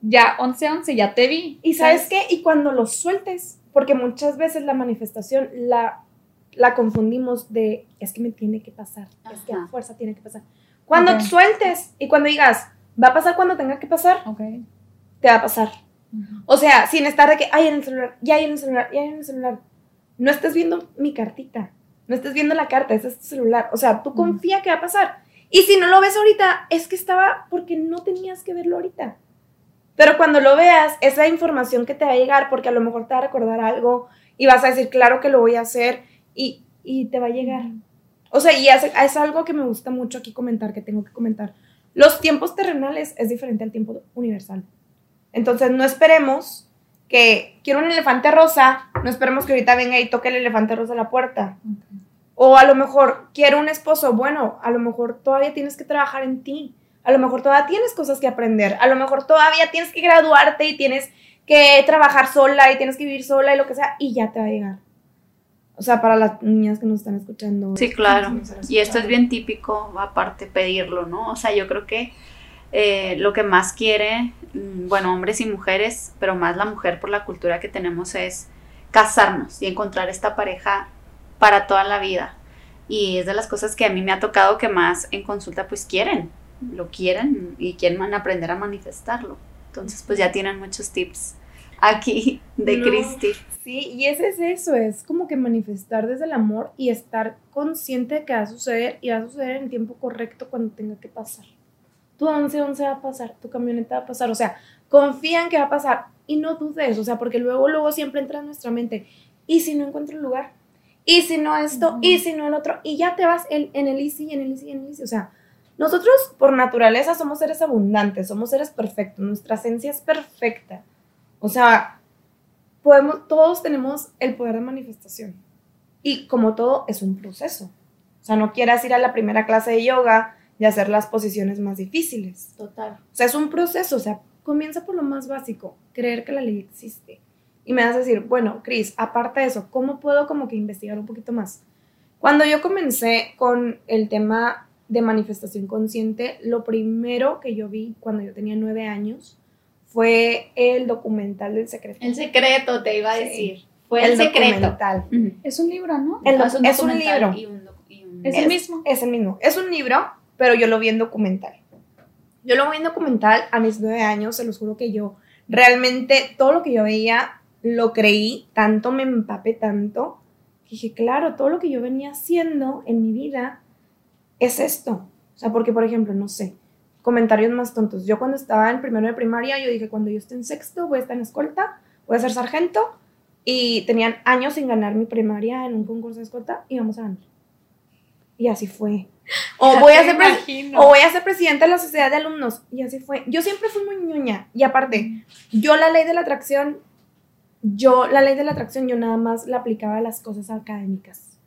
ya 11-11, ya te vi. Y sabes qué, y cuando lo sueltes, porque muchas veces la manifestación la, la confundimos de, es que me tiene que pasar, es que a Ajá. fuerza tiene que pasar. Cuando Ok. sueltes y cuando digas, va a pasar cuando tenga que pasar, Ok. te va a pasar. O sea, sin estar de que, ay, en el celular, ya hay en el celular, ya hay en el celular. No estés viendo mi cartita, no estés viendo la carta, ese es tu celular. O sea, tú confía que va a pasar. Y si no lo ves ahorita, es que estaba porque no tenías que verlo ahorita. Pero cuando lo veas, es la información que te va a llegar porque a lo mejor te va a recordar algo y vas a decir, claro que lo voy a hacer y, y te va a llegar. O sea, y es, es algo que me gusta mucho aquí comentar, que tengo que comentar. Los tiempos terrenales es diferente al tiempo universal. Entonces, no esperemos que quiero un elefante rosa, no esperemos que ahorita venga y toque el elefante rosa a la puerta. O a lo mejor quiero un esposo, bueno, a lo mejor todavía tienes que trabajar en ti. A lo mejor todavía tienes cosas que aprender. A lo mejor todavía tienes que graduarte y tienes que trabajar sola y tienes que vivir sola y lo que sea, y ya te va a llegar. O sea, para las niñas que nos están escuchando. Sí, claro. Y esto es bien típico, aparte pedirlo, ¿no? O sea, yo creo que eh, lo que más quiere, mm, bueno, hombres y mujeres, pero más la mujer por la cultura que tenemos es casarnos y encontrar esta pareja para toda la vida. Y es de las cosas que a mí me ha tocado que más en consulta pues quieren, lo quieren y quieren aprender a manifestarlo. Entonces pues ya tienen muchos tips aquí de No. Cristi. Sí, y ese es eso, es como que manifestar desde el amor y estar consciente de que va a suceder y va a suceder en el tiempo correcto cuando tenga que pasar. Tu 11-11 va a pasar, tu camioneta va a pasar, o sea, confía en que va a pasar y no dudes, o sea, porque luego, luego siempre entra en nuestra mente, ¿y si no encuentro el lugar? ¿Y si no esto? Ujú. ¿Y si no el otro? Y ya te vas en, en el easy, en el easy, en el easy, o sea, nosotros por naturaleza somos seres abundantes, somos seres perfectos, nuestra esencia es perfecta. O sea, podemos, todos tenemos el poder de manifestación. Y como todo, es un proceso. O sea, no quieras ir a la primera clase de yoga y hacer las posiciones más difíciles. Total. O sea, es un proceso. O sea, comienza por lo más básico, creer que la ley existe. Y me vas a decir, bueno, Cris, aparte de eso, ¿cómo puedo como que investigar un poquito más? Cuando yo comencé con el tema de manifestación consciente, lo primero que yo vi cuando yo tenía nueve años fue el documental del secreto. El secreto, te iba a Sí. decir. Fue el, secreto. documental. Es un libro, ¿no? El doc- Es un es un documental libro. y un doc- y un- Es el mismo. Es el mismo. Es un libro, pero yo lo vi en documental. Yo lo vi en documental a mis nueve años, se los juro que yo realmente todo lo que yo veía lo creí, tanto me empapé tanto, que dije, claro, todo lo que yo venía haciendo en mi vida es esto. O sea, porque, por ejemplo, no sé, comentarios más tontos. Yo cuando estaba en primero de primaria, yo dije, cuando yo esté en sexto, voy a estar en escolta, voy a ser sargento, y tenían años sin ganar mi primaria en un concurso de escolta, y vamos a ganar. Y así fue. O voy, a ser o voy a ser presidenta de la sociedad de alumnos. Y así fue. Yo siempre fui muy ñoña. Y aparte, yo la ley de la atracción, yo la ley de la atracción, yo nada más la aplicaba a las cosas académicas.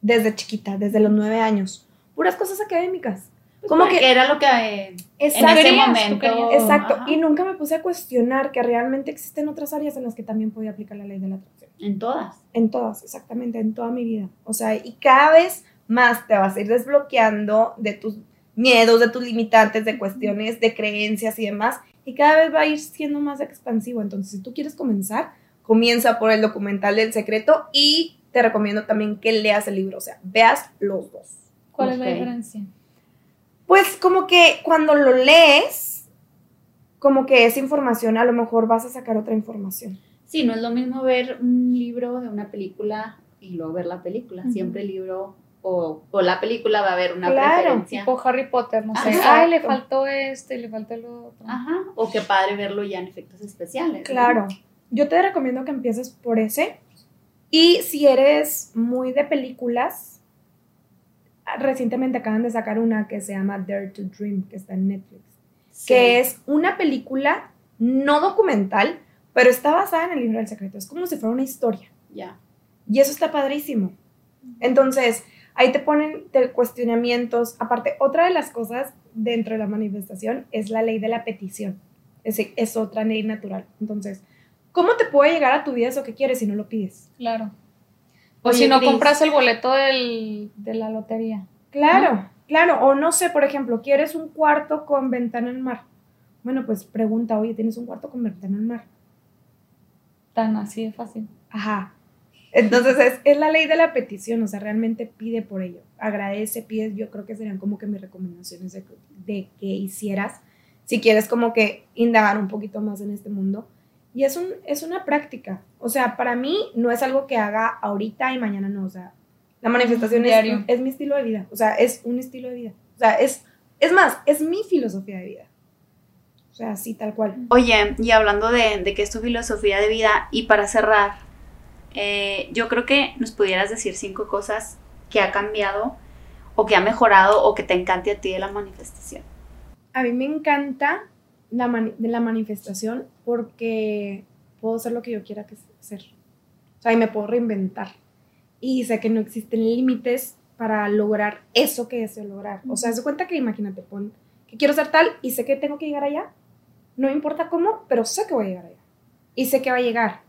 Desde chiquita, desde los nueve años. Puras cosas académicas. Como Porque que... era lo que eh, en Exacto. ese momento. Exacto. Ajá. Y nunca me puse a cuestionar que realmente existen otras áreas en las que también podía aplicar la ley de la atracción. En todas. En todas, exactamente, en toda mi vida. O sea, y cada vez más te vas a ir desbloqueando de tus miedos, de tus limitantes, de cuestiones, de creencias y demás. Y cada vez va a ir siendo más expansivo. Entonces, si tú quieres comenzar, comienza por el documental del secreto y te recomiendo también que leas el libro. O sea, veas los dos. ¿Cuál es la diferencia? Pues como que cuando lo lees, como que esa información, a lo mejor vas a sacar otra información. Sí, no es lo mismo ver un libro de una película y luego ver la película. Siempre el libro o, o la película va a haber una Claro, preferencia. Tipo Harry Potter, no sé. Ajá. Ay, le Exacto. faltó este, le faltó lo otro. Ajá. O qué padre verlo ya en efectos especiales. ¿no? Claro. Yo te recomiendo que empieces por ese. Y si eres muy de películas, recientemente acaban de sacar una que se llama Dare to Dream, que está en Netflix, Sí. que es una película no documental, pero está basada en el libro del secreto. Es como si fuera una historia. Ya. Y eso está padrísimo. Entonces, ahí te ponen te- cuestionamientos. Aparte, otra de las cosas dentro de la manifestación es la ley de la petición. Es, es otra ley natural. Entonces, ¿cómo te puede llegar a tu vida eso que quieres si no lo pides? Claro. O Oye, si no Cris. compras el boleto del, de la lotería. Claro, claro. O no sé, por ejemplo, ¿quieres un cuarto con ventana al mar? Bueno, pues pregunta, oye, ¿tienes un cuarto con ventana al mar? Tan así de fácil. Ajá. Entonces es, es la ley de la petición, o sea, realmente pide por ello. Agradece, pides, yo creo que serían como que mis recomendaciones de, de que hicieras, si quieres como que indagar un poquito más en este mundo. Y es, un, es una práctica, o sea, para mí no es algo que haga ahorita y mañana no, o sea, la manifestación es, Diario. es mi estilo de vida, o sea, es un estilo de vida. O sea, es, es más, es mi filosofía de vida. O sea, así tal cual. Oye, y hablando de, de que es tu filosofía de vida, y para cerrar, eh, yo creo que nos pudieras decir cinco cosas que ha cambiado o que ha mejorado o que te encante a ti de la manifestación. A mí me encanta la, de la manifestación porque puedo ser lo que yo quiera que ser. O sea, y me puedo reinventar. Y sé que no existen límites para lograr eso que deseo lograr. O sea, de cuenta que imagínate, pon que quiero ser tal y sé que tengo que llegar allá. No importa cómo, pero sé que voy a llegar allá. Y sé que va a llegar.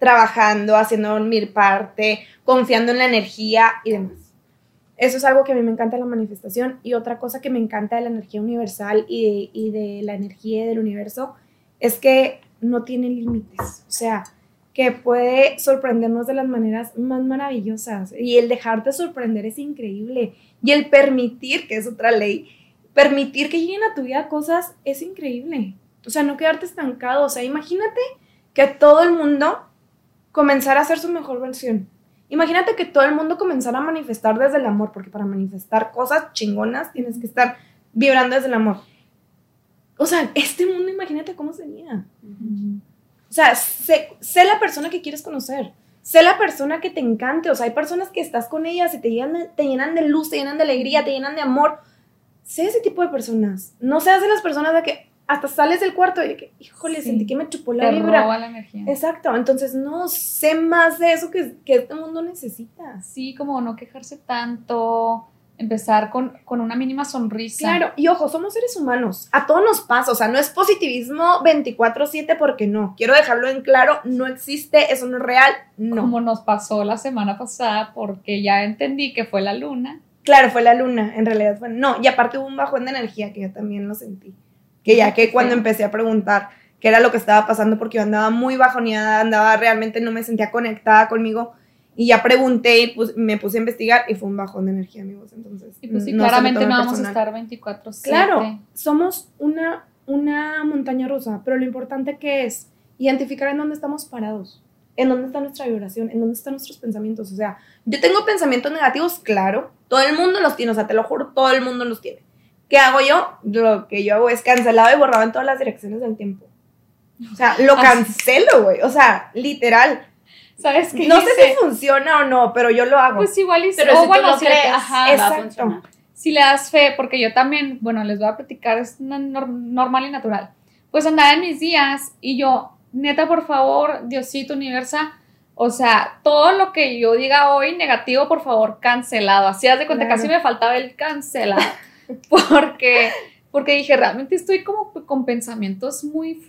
Trabajando, haciendo mi parte, confiando en la energía y demás. Eso es algo que a mí me encanta de la manifestación. Y otra cosa que me encanta de la energía universal y de, y de la energía del universo es que no tiene límites. O sea, que puede sorprendernos de las maneras más maravillosas. Y el dejarte sorprender es increíble. Y el permitir, que es otra ley, permitir que lleguen a tu vida cosas es increíble. O sea, no quedarte estancado. O sea, imagínate que todo el mundo comenzara a ser su mejor versión. Imagínate que todo el mundo comenzara a manifestar desde el amor, porque para manifestar cosas chingonas tienes que estar vibrando desde el amor. O sea, este mundo, imagínate cómo sería. O sea, sé, la persona que quieres conocer. Sé la persona que te encante. O sea, hay personas que estás con ellas y te llenan, te llenan de luz, te llenan de alegría, te llenan de amor. Sé ese tipo de personas. No seas de las personas de que, hasta sales del cuarto y de que, híjole, Sí. sentí que me chupó la Te vibra. roba la energía. Exacto, entonces no sé más de eso que, que este mundo necesita. Sí, como no quejarse tanto, empezar con, con una mínima sonrisa. Claro, y ojo, somos seres humanos, a todos nos pasa, o sea, no es positivismo 24/7 porque no, quiero dejarlo en claro, no existe, eso no es real, no. Como nos pasó la semana pasada, porque ya entendí que fue la luna. Claro, fue la luna, en realidad fue, no, y aparte hubo un bajón de energía que yo también lo sentí, que ya que cuando Sí. empecé a preguntar qué era lo que estaba pasando porque yo andaba muy bajoneada, andaba realmente, no me sentía conectada conmigo, y ya pregunté y pues, me puse a investigar y fue un bajón de energía, amigos, entonces. Y pues sí, no claramente no vamos a estar 24-7. Claro, somos una, una montaña rusa, pero lo importante que es identificar en dónde estamos parados, en dónde está nuestra vibración, en dónde están nuestros pensamientos. O sea, yo tengo pensamientos negativos, claro, todo el mundo los tiene, o sea, te lo juro, todo el mundo los tiene. ¿Qué hago yo? Lo que yo hago es cancelado y borrado en todas las direcciones del tiempo. O sea, lo cancelo, güey. O sea, literal. ¿Sabes qué? No sé hice? si funciona o no, pero yo lo hago. Pues igual y Pero o si bueno, tú lo si crees, ajá, va a exacto. funcionar. si le das fe, porque yo también, bueno, les voy a platicar, es normal y natural. Pues andaba en mis días y yo, neta, por favor, Diosito, Universa, o sea, todo lo que yo diga hoy negativo, por favor, cancelado. Así haz de cuenta, Claro. casi me faltaba el cancelado. porque, porque dije, realmente estoy como con pensamientos muy,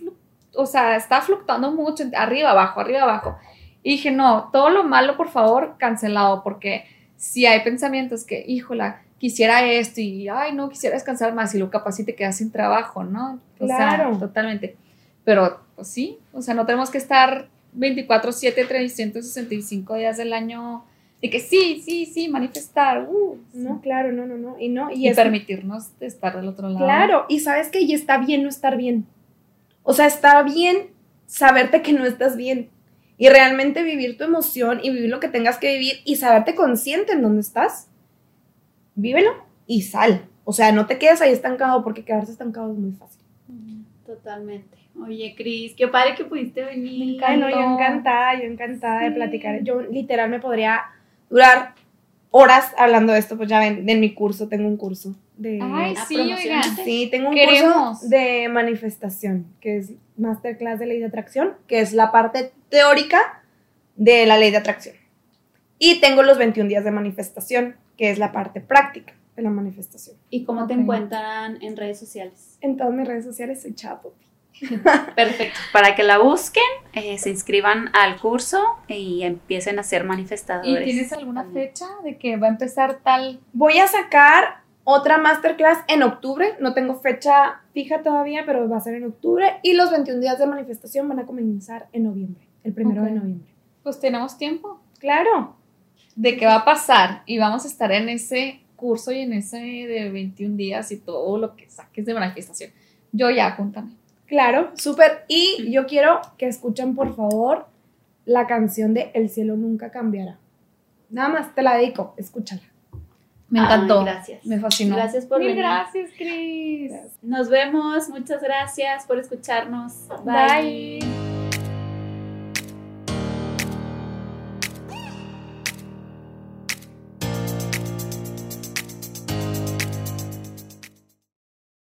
o sea, está fluctuando mucho, arriba, abajo, arriba, abajo. Y dije, no, todo lo malo, por favor, cancelado, porque si hay pensamientos que, híjola, quisiera esto y, ay, no, quisiera descansar más y lo capaz si te quedas sin trabajo, ¿no? O Claro. sea, totalmente. Pero, pues sí, o sea, no tenemos que estar 24, 7, 365 días del año de que sí, sí, sí, manifestar, uh, No, claro, no, no, no. Y no, y, y, es- permitirnos estar del otro lado. Claro, y sabes que y está bien no estar bien. O sea, está bien saberte que no estás bien y realmente vivir tu emoción y vivir lo que tengas que vivir y saberte consciente en dónde estás. Vívelo y sal. O sea, no te quedes ahí estancado porque quedarse estancado es muy fácil. Totalmente. Oye, Cris, qué padre que pudiste venir. Me Ay, no, yo encantada, yo encantada de platicar. Yo literal me podría durar horas hablando de esto, pues ya ven, en mi curso tengo un curso de... Ay, sí, promocionate. oigan. Sí, tengo un Queremos. curso de manifestación, que es Masterclass de Ley de Atracción, que es la parte teórica de la Ley de Atracción. Y tengo los 21 días de manifestación, que es la parte práctica de la manifestación. ¿Y cómo te encuentran en redes sociales? En todas mis redes sociales soy Chapo. Perfecto. Para que la busquen, eh, se inscriban al curso y empiecen a ser ¿Y manifestadores. tienes alguna fecha de que va a empezar tal? Voy a sacar otra Masterclass en octubre, no tengo fecha fija todavía, pero va a ser en octubre. Y los 21 días de manifestación van a comenzar en noviembre, el primero de Ok. noviembre. Pues tenemos tiempo. Claro. de qué va a pasar y vamos a estar en ese curso y en ese de 21 días y todo lo que saques de manifestación. Yo ya, apúntame. Claro, súper. Y yo quiero que escuchen, por favor, la canción de El cielo nunca cambiará. Nada más, te la dedico, escúchala. Me Ay, encantó. gracias. Me fascinó. Gracias por Mil venir. gracias, Cris. Nos vemos. Muchas gracias por escucharnos. Bye.